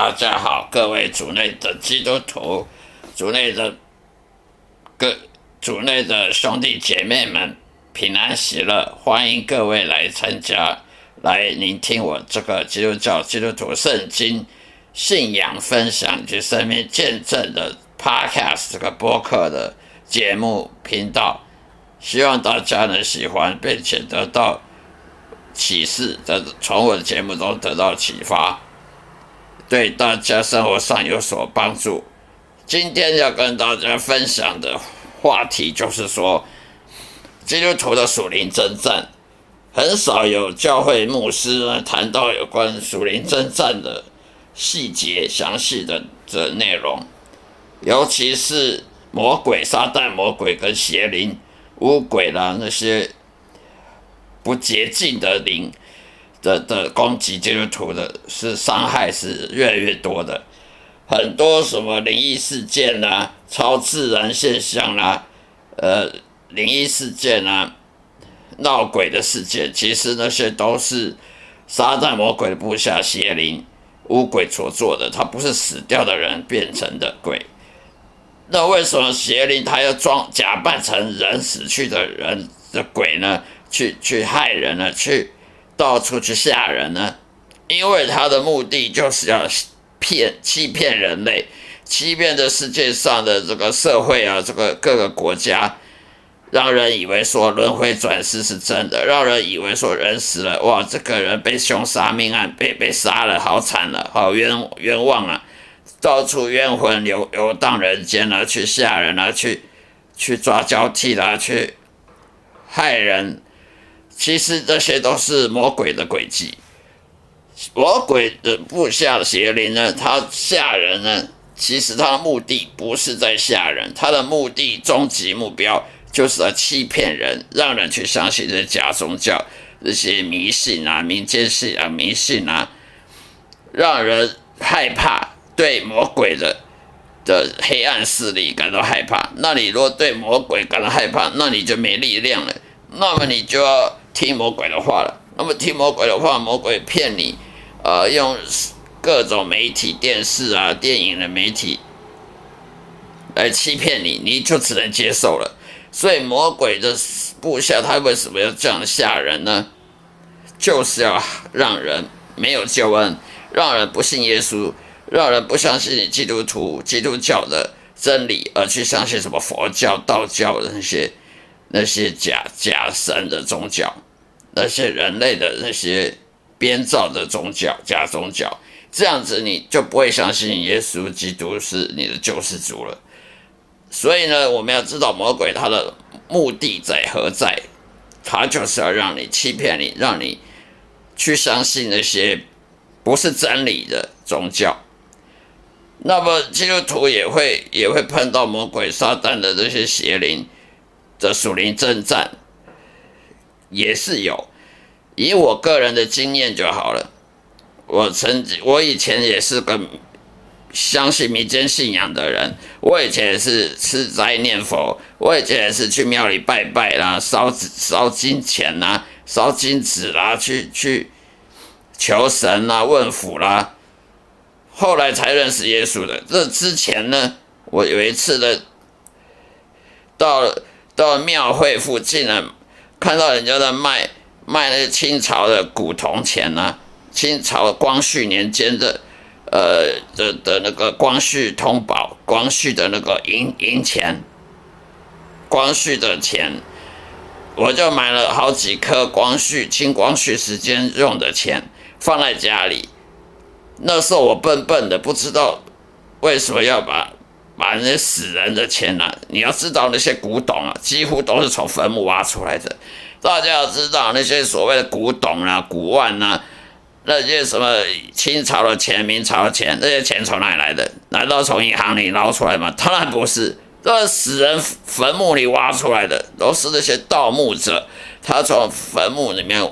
大家好，各位主内的基督徒，主内的各主内的兄弟姐妹们，平安喜乐，欢迎各位来参加，来聆听我这个基督教基督徒圣经信仰分享及生命见证的 Podcast 这个播客的节目频道，希望大家能喜欢，并且得到启示，的从我的节目中得到启发。对大家生活上有所帮助。今天要跟大家分享的话题就是说，基督徒的属灵征战，很少有教会牧师呢谈到有关属灵征战的细节、详细的的内容，尤其是魔鬼、撒旦、魔鬼跟邪灵、巫鬼啦那些不洁净的灵。的的攻击基督徒的是伤害是越来越多的，很多什么灵异事件啦、超自然现象啦、呃灵异事件啊、闹鬼的事件，其实那些都是撒旦魔鬼的部下邪灵巫鬼所做的，他不是死掉的人变成的鬼。那为什么邪灵他要装假扮成人死去的人的鬼呢？去去害人呢？去？到处去吓人呢，因为他的目的就是要骗、欺骗人类，欺骗这世界上的这个社会啊，这个各个国家，让人以为说轮回转世是真的，让人以为说人死了，哇，这个人被凶杀命案被被杀了，好惨了，好冤冤枉啊，到处冤魂游游荡人间啊，去吓人啊，去去抓交替啦，去害人。其实这些都是魔鬼的诡计，魔鬼的部下邪灵呢，他吓人呢，其实他的目的不是在吓人，他的目的终极目标就是要欺骗人，让人去相信这假宗教、这些迷信啊、民间信仰、迷信啊，让人害怕，对魔鬼的的黑暗势力感到害怕。那你若对魔鬼感到害怕，那你就没力量了，那么你就要。听魔鬼的话了，那么听魔鬼的话，魔鬼骗你，呃，用各种媒体、电视啊、电影的媒体来欺骗你，你就只能接受了。所以魔鬼的部下他为什么要这样吓人呢？就是要让人没有救恩，让人不信耶稣，让人不相信基督徒、基督教的真理，而去相信什么佛教、道教的那些那些假假神的宗教。那些人类的那些编造的宗教、假宗教，这样子你就不会相信耶稣基督是你的救世主了。所以呢，我们要知道魔鬼他的目的在何在，他就是要让你欺骗你，让你去相信那些不是真理的宗教。那么基督徒也会也会碰到魔鬼撒旦的这些邪灵的属灵征战。也是有，以我个人的经验就好了。我曾经，我以前也是个相信民间信仰的人。我以前也是吃斋念佛，我以前也是去庙里拜拜啦，烧烧金钱啦，烧金纸啦，去去求神啦，问福啦。后来才认识耶稣的。这之前呢，我有一次的到到庙会附近呢。看到人家在卖卖那清朝的古铜钱呐，清朝光绪年间的，呃的的那个光绪通宝，光绪的那个银银钱，光绪的钱，我就买了好几颗光绪清光绪时间用的钱放在家里。那时候我笨笨的，不知道为什么要把。把那些死人的钱呢？你要知道那些古董啊，几乎都是从坟墓挖出来的。大家要知道那些所谓的古董啊、古玩啊，那些什么清朝的钱、明朝的钱，那些钱从哪里来的？难道从银行里捞出来吗？当然不是，都是死人坟墓里挖出来的，都是那些盗墓者，他从坟墓里面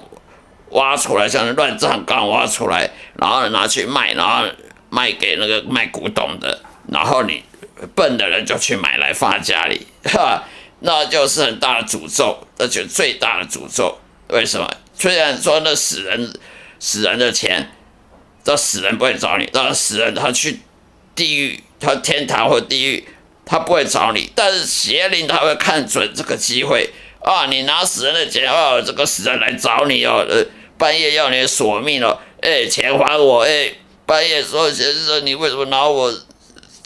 挖出来，像乱葬岗挖出来，然后拿去卖，然后卖给那个卖古董的，然后你。笨的人就去买来放在家里，哈，那就是很大的诅咒，而且最大的诅咒。为什么？虽然说那死人死人的钱这死人不会找你，那死人他去地狱，他天堂或地狱，他不会找你。但是邪灵他会看准这个机会啊，你拿死人的钱啊，这个死人来找你哦，呃，半夜要你索命哦，哎，钱还我，哎，半夜说先生，你为什么拿我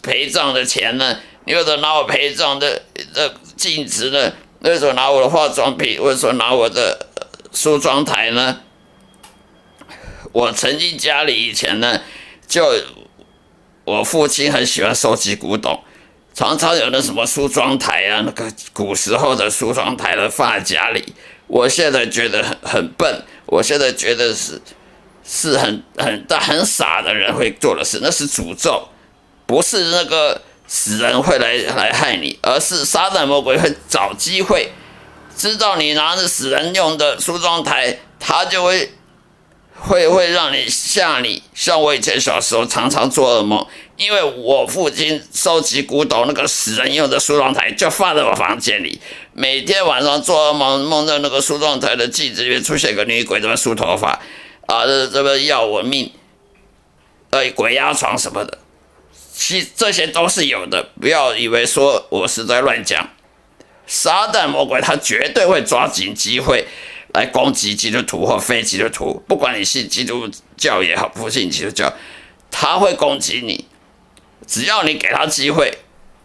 陪葬的钱呢？你为什么拿我陪葬的的镜子呢？为什么拿我的化妆品？为什么拿我的梳妆台呢？我曾经家里以前呢，就我父亲很喜欢收集古董，常常有那什么梳妆台啊，那个古时候的梳妆台的放在家里。我现在觉得很很笨，我现在觉得是是很很大很傻的人会做的事，那是诅咒，不是那个死人会来来害你，而是撒旦魔鬼会找机会，知道你拿着死人用的梳妆台，他就会。会会让你吓你，像我以前小时候常常做噩梦，因为我父亲收集古董那个死人用的梳妆台就放在我房间里，每天晚上做噩梦，梦到那个梳妆台的镜子里面出现个女鬼在那梳头发，啊，这这个要我命，呃，鬼压床什么的，其这些都是有的，不要以为说我是在乱讲，撒旦魔鬼他绝对会抓紧机会。来攻击基督徒或非基督徒，不管你信基督教也好，不信基督教，他会攻击你。只要你给他机会，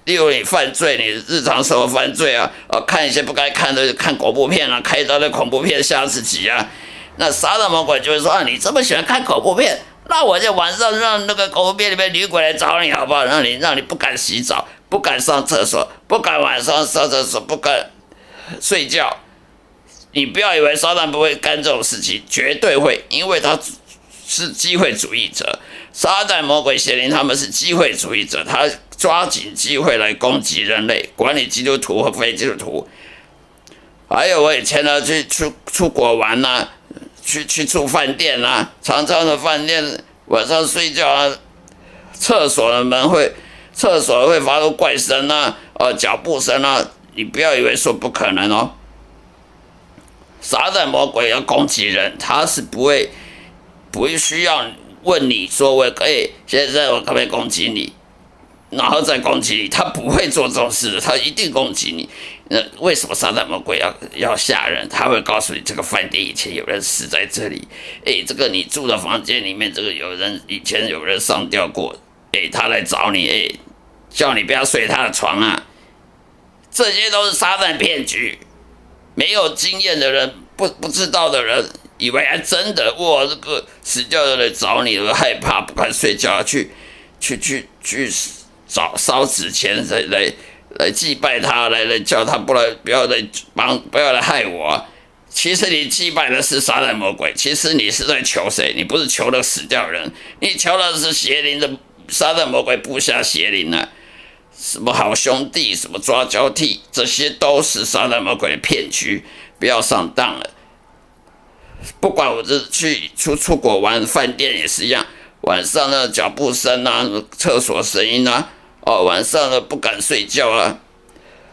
例如你犯罪，你日常生活犯罪啊，啊，看一些不该看的，看恐怖片啊，开刀的恐怖片吓自己啊。那撒旦魔鬼就会说啊，你这么喜欢看恐怖片，那我就晚上让那个恐怖片里面女鬼来找你好不好？让你让你不敢洗澡，不敢上厕所，不敢晚上上厕所，不敢睡觉。你不要以为撒旦不会干这种事情，绝对会，因为他是机会主义者。撒旦、魔鬼、邪灵，他们是机会主义者，他抓紧机会来攻击人类，管理基督徒和非基督徒。还有我以前呢，去出出国玩呐，去去住饭店啊，常常的饭店晚上睡觉啊，厕所的门会，厕所会发出怪声呐，呃，脚步声啊，你不要以为说不可能哦。撒旦魔鬼要攻击人，他是不会不会需要问你说我可以现在我可不可以攻击你，然后再攻击你，他不会做这种事的，他一定攻击你。那为什么撒旦魔鬼要要吓人？他会告诉你这个饭店以前有人死在这里，诶，这个你住的房间里面这个有人以前有人上吊过，诶，他来找你，诶，叫你不要睡他的床啊，这些都是撒旦骗局。没有经验的人，不不知道的人，以为还真的哇，这个死掉的来找你，害怕不敢睡觉，去去去去死找烧纸钱来来来祭拜他，来来叫他不来不要来帮不要来害我。其实你祭拜的是杀人魔鬼，其实你是在求谁？你不是求了死掉人，你求的是邪灵的杀人魔鬼布下邪灵啊。什么好兄弟，什么抓交替，这些都是杀人魔鬼的骗局，不要上当了。不管我这去出出国玩，饭店也是一样，晚上的脚步声啊，厕所声音啊，哦，晚上的不敢睡觉啊，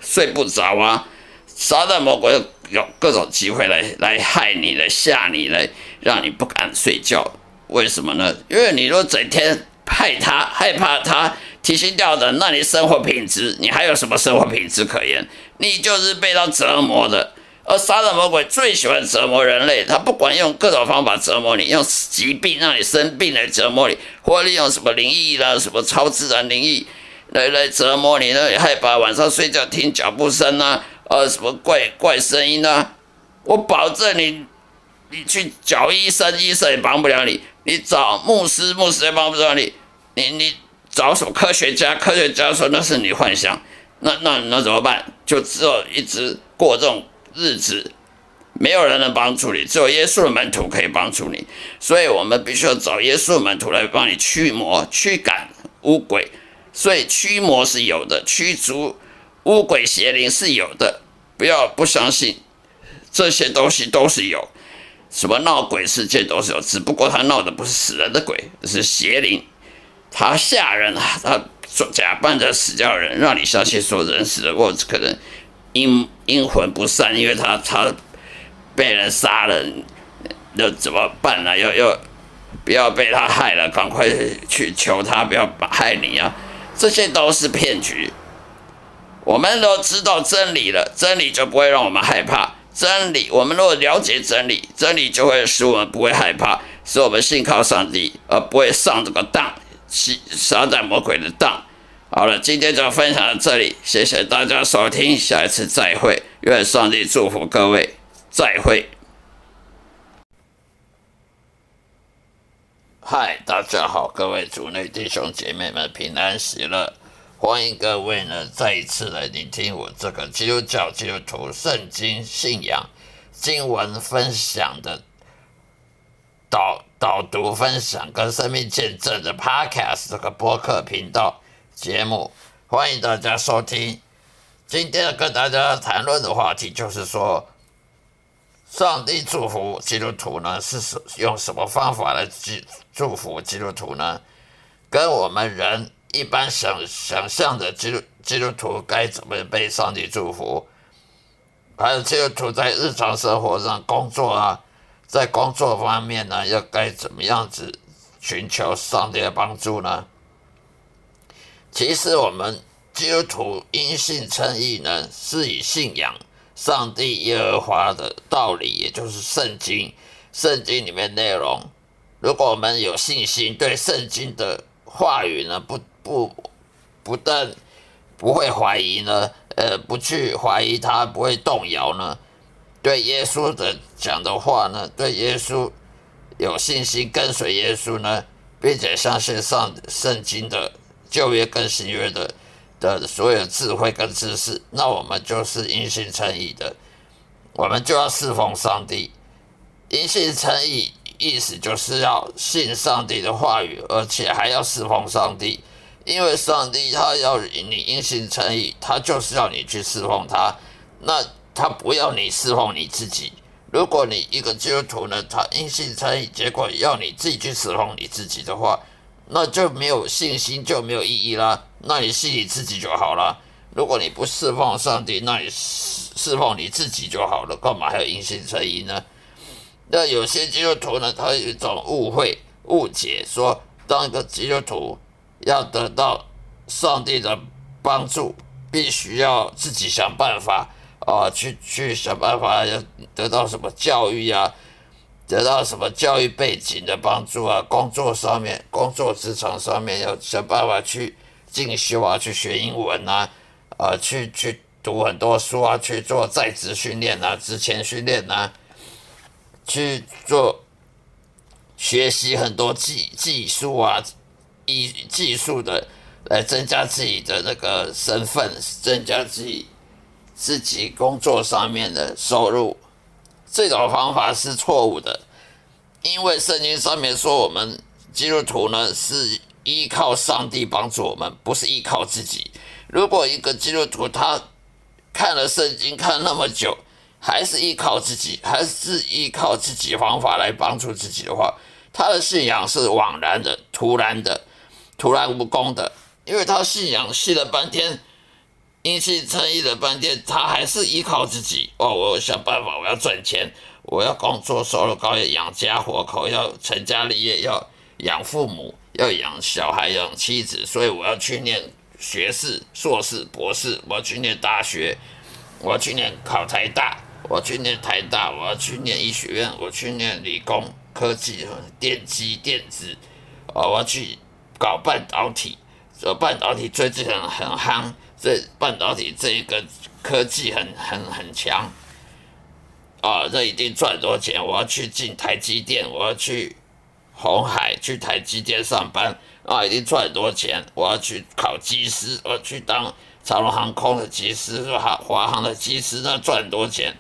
睡不着啊，杀人魔鬼有各种机会来来害你，来吓你，来让你不敢睡觉。为什么呢？因为你若整天害他，害怕他。提心吊胆，那你生活品质，你还有什么生活品质可言？你就是被他折磨的。而杀人魔鬼最喜欢折磨人类，他不管用各种方法折磨你，用疾病让你生病来折磨你，或利用什么灵异啦、什么超自然灵异来来折磨你，呢你害怕晚上睡觉听脚步声啊，呃，什么怪怪声音啊。我保证你，你去找医生，医生也帮不了你；你找牧师，牧师也帮不了你。你你。找什么科学家？科学家说那是你幻想，那那那怎么办？就只有一直过这种日子，没有人能帮助你，只有耶稣的门徒可以帮助你。所以我们必须要找耶稣的门徒来帮你驱魔、驱赶乌鬼。所以驱魔是有的，驱逐巫鬼邪灵是有的。不要不相信，这些东西都是有，什么闹鬼事件都是有，只不过他闹的不是死人的鬼，是邪灵。他吓人啊！他假扮着死掉人，让你相信说人死了过，可能阴阴魂不散，因为他他被人杀了，那怎么办呢？要要不要被他害了，赶快去求他不要害你啊！这些都是骗局。我们都知道真理了，真理就不会让我们害怕。真理，我们如果了解真理，真理就会使我们不会害怕，使我们信靠上帝，而不会上这个当，上在魔鬼的当。好了，今天就分享到这里，谢谢大家收听，下一次再会，愿上帝祝福各位，再会。嗨，大家好，各位主内弟兄姐妹们平安喜乐，欢迎各位呢再一次来聆听我这个基督教基督徒圣经信仰经文分享的导导读分享跟生命见证的 Podcast 这个播客频道节目，欢迎大家收听。今天跟大家谈论的话题就是说。上帝祝福基督徒呢，是用什么方法来祝祝福基督徒呢？跟我们人一般想想象的基督基督徒该怎么被上帝祝福？还有基督徒在日常生活上工作啊，在工作方面呢，要该怎么样子寻求上帝的帮助呢？其实我们基督徒因信称义呢，是以信仰。上帝耶和华的道理，也就是圣经，圣经里面内容。如果我们有信心，对圣经的话语呢，不不不但不会怀疑呢，呃，不去怀疑它，不会动摇呢。对耶稣的讲的话呢，对耶稣有信心，跟随耶稣呢，并且相信上圣经的旧约跟新约的。的所有智慧跟知识，那我们就是因信称义的，我们就要侍奉上帝。因信称义意思就是要信上帝的话语，而且还要侍奉上帝，因为上帝他要你因信称义，他就是要你去侍奉他，那他不要你侍奉你自己。如果你一个基督徒呢，他因信称义，结果要你自己去侍奉你自己的话，那就没有信心，就没有意义啦。那你信你自己就好了。如果你不侍奉上帝，那你侍侍奉你自己就好了。干嘛还要因信称义呢？那有些基督徒呢，他有一种误会、误解，说当一个基督徒要得到上帝的帮助，必须要自己想办法啊，去去想办法要得到什么教育啊，得到什么教育背景的帮助啊，工作上面、工作职场上面要想办法去。进修啊，去学英文啊，呃，去去读很多书啊，去做在职训练啊，职前训练啊，去做学习很多技技术啊，以技术的来增加自己的那个身份，增加自己自己工作上面的收入。这种方法是错误的，因为圣经上面说我们基督徒呢是。依靠上帝帮助我们，不是依靠自己。如果一个基督徒他看了圣经看那么久，还是依靠自己，还是依靠自己方法来帮助自己的话，他的信仰是枉然的、突然的、突然无功的。因为他信仰信了半天，因信称义了半天，他还是依靠自己。哦，我想办法，我要赚钱，我要工作，收入高，要养家活口，要成家立业，要养父母。要养小孩，养妻子，所以我要去念学士、硕士、博士，我要去念大学，我要去念考台大，我要去念台大，我要去念医学院，我去念理工科技、电机、电子，哦，我要去搞半导体，这半导体最近很很夯，这半导体这一个科技很很很强，啊，这一定赚很多钱，我要去进台积电，我要去。红海去台积电上班啊，已经赚很多钱。我要去考机师，我要去当长龙航空的机师，华华航的机师，那赚很多钱。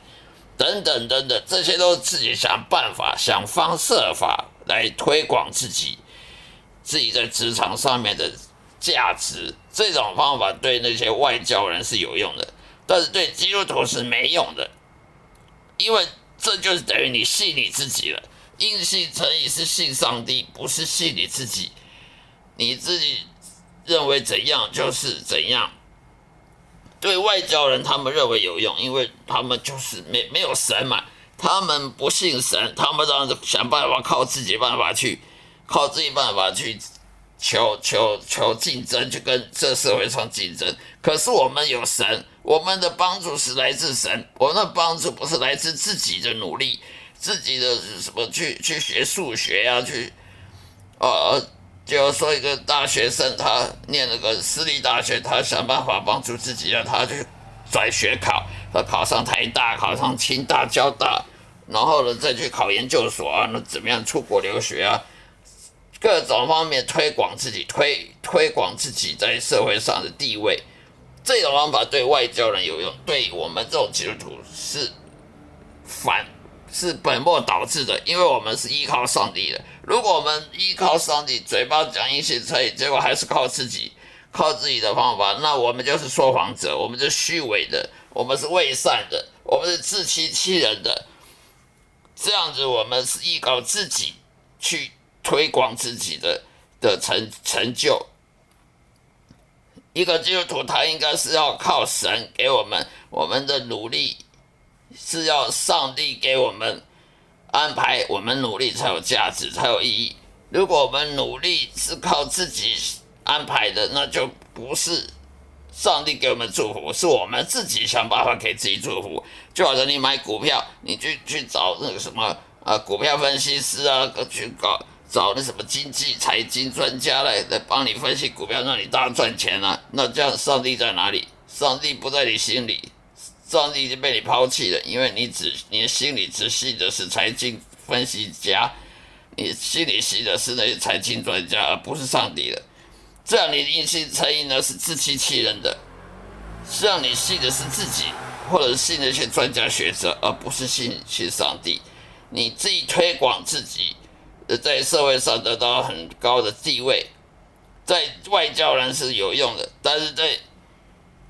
等等等等，这些都是自己想办法、想方设法来推广自己自己在职场上面的价值。这种方法对那些外交人是有用的，但是对基督徒是没用的，因为这就是等于你信你自己了。硬信成义是信上帝，不是信你自己。你自己认为怎样就是怎样。对外交人，他们认为有用，因为他们就是没没有神嘛，他们不信神，他们让想办法靠自己办法去靠自己办法去求求求竞争，去跟这社会上竞争。可是我们有神，我们的帮助是来自神，我们的帮助不是来自自己的努力，自己的什么去去学数学呀，去呃，就说一个大学生，他念那个私立大学，他想办法帮助自己，让他去转学考，他考上台大，考上清大、交大。然后呢，再去考研究所啊，那怎么样出国留学啊？各种方面推广自己，推推广自己在社会上的地位，这种方法对外交人有用，对我们这种基督徒是反是本末倒置的，因为我们是依靠上帝的。如果我们依靠上帝，嘴巴讲一些可以，结果还是靠自己，靠自己的方法，那我们就是说谎者，我们是虚伪的，我们是伪善的，我们是自欺欺人的。这样子，我们是依靠自己去推广自己的的成成就。一个基督徒，他应该是要靠神给我们，我们的努力是要上帝给我们安排，我们努力才有价值，才有意义。如果我们努力是靠自己安排的，那就不是上帝给我们祝福，是我们自己想办法给自己祝福。就好像你买股票，你去去找那个什么啊，股票分析师啊，去搞找那什么经济财经专家来来帮你分析股票，让你大赚钱啊。那这样上帝在哪里？上帝不在你心里，上帝已经被你抛弃了，因为你只你心里只信的是财经分析家，你心里信的是那些财经专家，而不是上帝的。这样你的一心诚意呢是自欺欺人的，是让你信的是自己。或者是信那些专家学者，而不是信信上帝。你自己推广自己，在社会上得到很高的地位，在外交人是有用的，但是在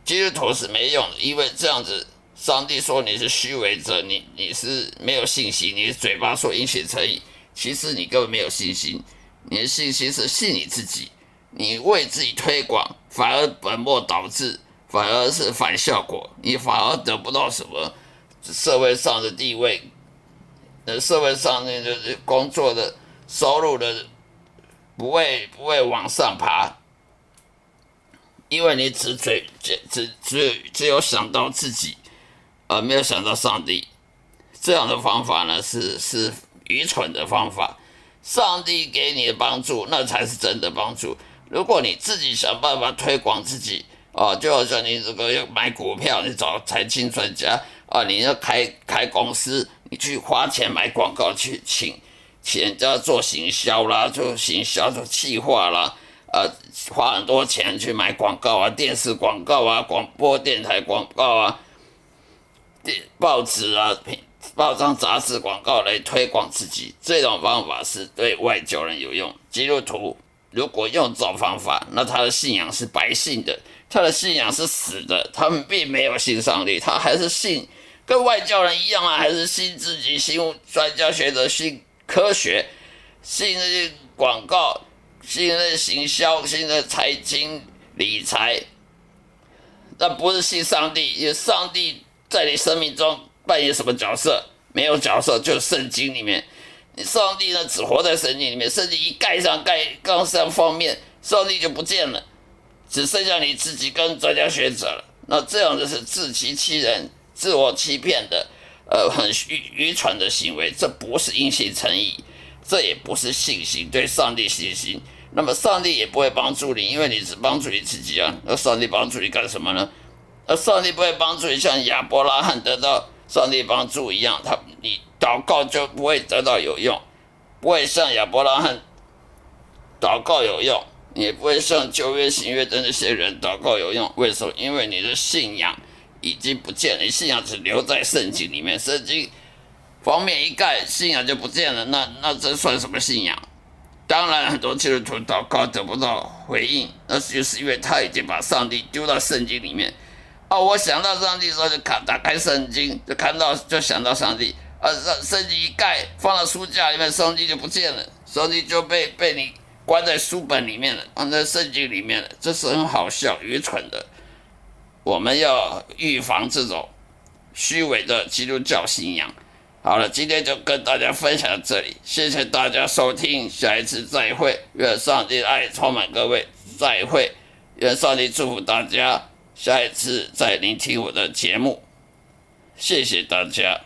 基督徒是没用的，因为这样子，上帝说你是虚伪者，你你是没有信心，你嘴巴说应许诚意，其实你根本没有信心，你的信心是信你自己，你为自己推广，反而本末倒置。反而是反效果，你反而得不到什么社会上的地位，呃，社会上那个工作的收入的不会不会往上爬，因为你只嘴只只只只有想到自己，而没有想到上帝。这样的方法呢，是是愚蠢的方法。上帝给你的帮助，那才是真的帮助。如果你自己想办法推广自己，啊，就好像你这个要买股票，你找财经专家啊，你要开开公司，你去花钱买广告，去请请人家做行销啦，做行销做企划啦，呃，花很多钱去买广告啊，电视广告啊，广播电台广告啊，报纸啊，报章杂志广告来推广自己，这种方法是对外交人有用。基督徒如果用这种方法，那他的信仰是白信的。他的信仰是死的，他们并没有信上帝，他还是信跟外教人一样啊，还是信自己，信专家学者，信科学，信那些广告，信那些行销，信那财经理财，那不是信上帝，因为上帝在你生命中扮演什么角色？没有角色，就是圣经里面，你上帝呢只活在圣经里面，圣经一盖上盖刚上方面，上帝就不见了。只剩下你自己跟专家学者了，那这样就是自欺欺人、自我欺骗的，呃，很愚愚蠢的行为。这不是因信诚意，这也不是信心，对上帝信心。那么上帝也不会帮助你，因为你只帮助你自己啊。那上帝帮助你干什么呢？而上帝不会帮助你，像亚伯拉罕得到上帝帮助一样，他你祷告就不会得到有用，不会像亚伯拉罕祷告有用。也不会像旧约、新约的那些人祷告有用，为什么？因为你的信仰已经不见了，信仰只留在圣经里面，圣经方面一盖，信仰就不见了。那那这算什么信仰？当然，很多基督徒祷告得不到回应，那就是因为他已经把上帝丢到圣经里面。我想到上帝的时候就看，打开圣经，就看到，就想到上帝，啊，让圣经一盖，放到书架里面，圣经就不见了，圣经就被被你关在书本里面了，关在圣经里面了，这是很好笑，愚蠢的。我们要预防这种虚伪的基督教信仰。好了，今天就跟大家分享到这里，谢谢大家收听，下一次再会，愿上帝爱充满各位，再会，愿上帝祝福大家。下一次再聆听我的节目。谢谢大家。